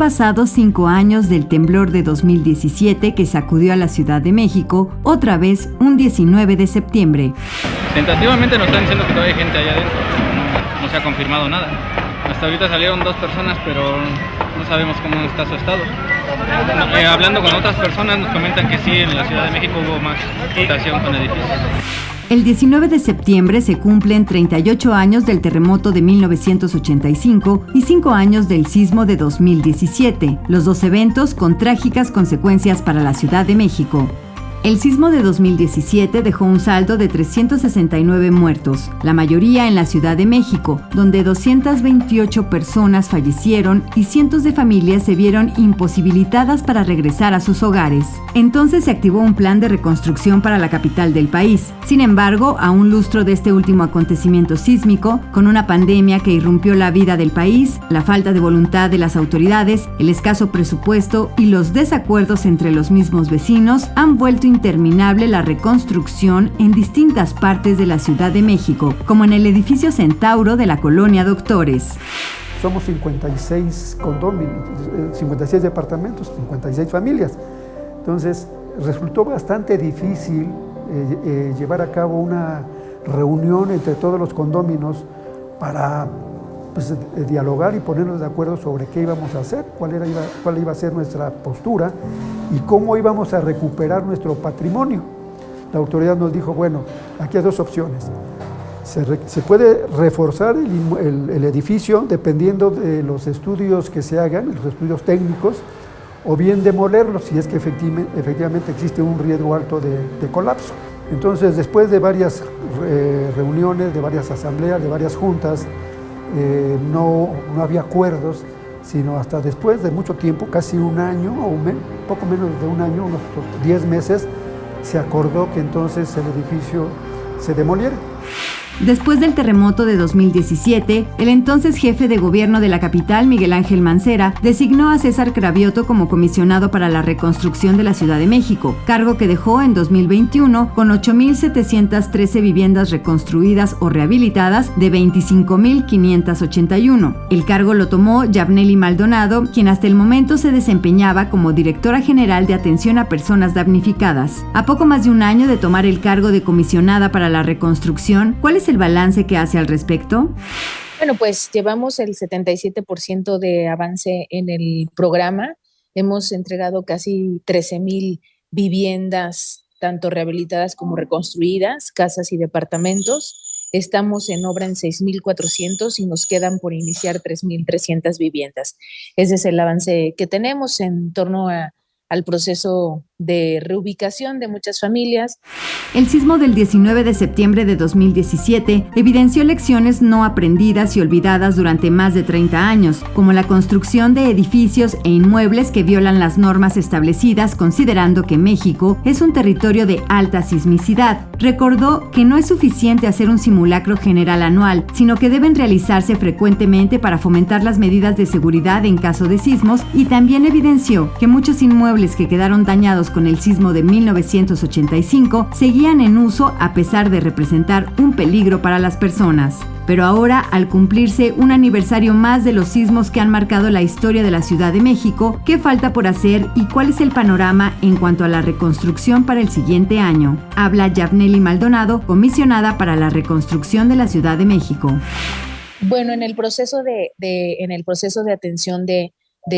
pasado cinco años del temblor de 2017 que sacudió a la Ciudad de México, otra vez un 19 de septiembre. Tentativamente nos están diciendo que todavía hay gente allá adentro, no, se ha confirmado nada. Hasta ahorita salieron dos personas, pero no sabemos cómo está su estado. Eh, hablando con otras personas nos comentan que sí, en la Ciudad de México hubo más situación con edificios. El 19 de septiembre se cumplen 38 años del terremoto de 1985 y 5 años del sismo de 2017, los dos eventos con trágicas consecuencias para la Ciudad de México. El sismo de 2017 dejó un saldo de 369 muertos, la mayoría en la Ciudad de México, donde 228 personas fallecieron y cientos de familias se vieron imposibilitadas para regresar a sus hogares. Entonces se activó un plan de reconstrucción para la capital del país. Sin embargo, a un lustro de este último acontecimiento sísmico, con una pandemia que irrumpió la vida del país, la falta de voluntad de las autoridades, el escaso presupuesto y los desacuerdos entre los mismos vecinos han vuelto interminable la reconstrucción en distintas partes de la Ciudad de México, como en el edificio Centauro de la colonia Doctores. Somos 56 condominios, 56 departamentos, 56 familias. Entonces, resultó bastante difícil eh, eh, llevar a cabo una reunión entre todos los condóminos para pues, dialogar y ponernos de acuerdo sobre qué íbamos a hacer, cuál, era, cuál iba a ser nuestra postura y cómo íbamos a recuperar nuestro patrimonio. La autoridad nos dijo, bueno, aquí hay dos opciones. Se, puede reforzar el, edificio dependiendo de los estudios que se hagan, los estudios técnicos, o bien demolerlo si es que efectivamente, existe un riesgo alto de, colapso. Entonces, después de varias eh, reuniones, de varias asambleas, de varias juntas, eh, no, no había acuerdos, sino hasta después de mucho tiempo, casi un año o un poco menos de un año, unos 10 meses, se acordó que entonces el edificio se demoliera. Después del terremoto de 2017, el entonces jefe de gobierno de la capital, Miguel Ángel Mancera, designó a César Cravioto como comisionado para la reconstrucción de la Ciudad de México, cargo que dejó en 2021 con 8.713 viviendas reconstruidas o rehabilitadas de 25.581. El cargo lo tomó Yavneli Maldonado, quien hasta el momento se desempeñaba como directora general de atención a personas damnificadas. A poco más de un año de tomar el cargo de comisionada para la reconstrucción, ¿cuál es el balance que hace al respecto? Bueno, pues llevamos el 77% de avance en el programa. Hemos entregado casi 13 mil viviendas, tanto rehabilitadas como reconstruidas, casas y departamentos. Estamos en obra en 6.400 y nos quedan por iniciar 3.300 viviendas. Ese es el avance que tenemos en torno al proceso de reubicación de muchas familias. El sismo del 19 de septiembre de 2017 evidenció lecciones no aprendidas y olvidadas durante más de 30 años, como la construcción de edificios e inmuebles que violan las normas establecidas considerando que México es un territorio de alta sismicidad. Recordó que no es suficiente hacer un simulacro general anual, sino que deben realizarse frecuentemente para fomentar las medidas de seguridad en caso de sismos y también evidenció que muchos inmuebles que quedaron dañados con el sismo de 1985 seguían en uso a pesar de representar un peligro para las personas. Pero ahora, al cumplirse un aniversario más de los sismos que han marcado la historia de la Ciudad de México, ¿qué falta por hacer y cuál es el panorama en cuanto a la reconstrucción para el siguiente año? Habla Yavneli Maldonado, comisionada para la reconstrucción de la Ciudad de México. Bueno, en el proceso de, en el proceso de atención de,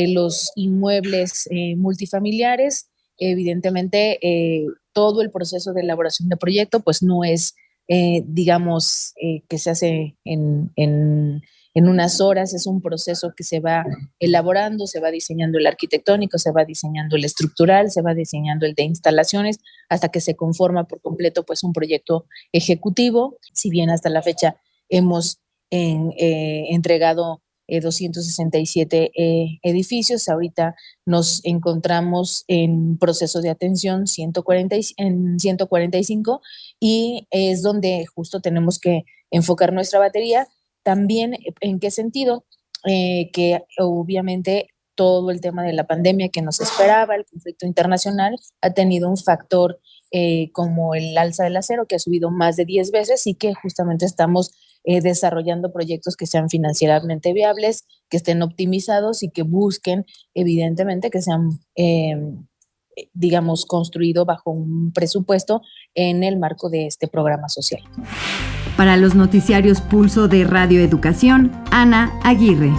los inmuebles eh, multifamiliares. Evidentemente, eh, todo el proceso de elaboración de proyecto, pues no es, eh, digamos, que se hace en, en, unas horas, es un proceso que se va elaborando, se va diseñando el arquitectónico, se va diseñando el estructural, se va diseñando el de instalaciones, hasta que se conforma por completo, pues, un proyecto ejecutivo. Si bien hasta la fecha hemos entregado 267 eh, eh, edificios. Ahorita nos encontramos en proceso de atención 140, en 145 y es donde justo tenemos que enfocar nuestra batería. También, ¿en qué sentido? Eh, que obviamente todo el tema de la pandemia que nos esperaba, el conflicto internacional, ha tenido un factor como el alza del acero, que ha subido más de 10 veces y que justamente estamos eh, desarrollando proyectos que sean financieramente viables, que estén optimizados y que busquen, evidentemente, que sean, em, digamos, construidos bajo un presupuesto en el marco de este programa social. Para los noticiarios Pulso de Radio Educación, Ana Aguirre.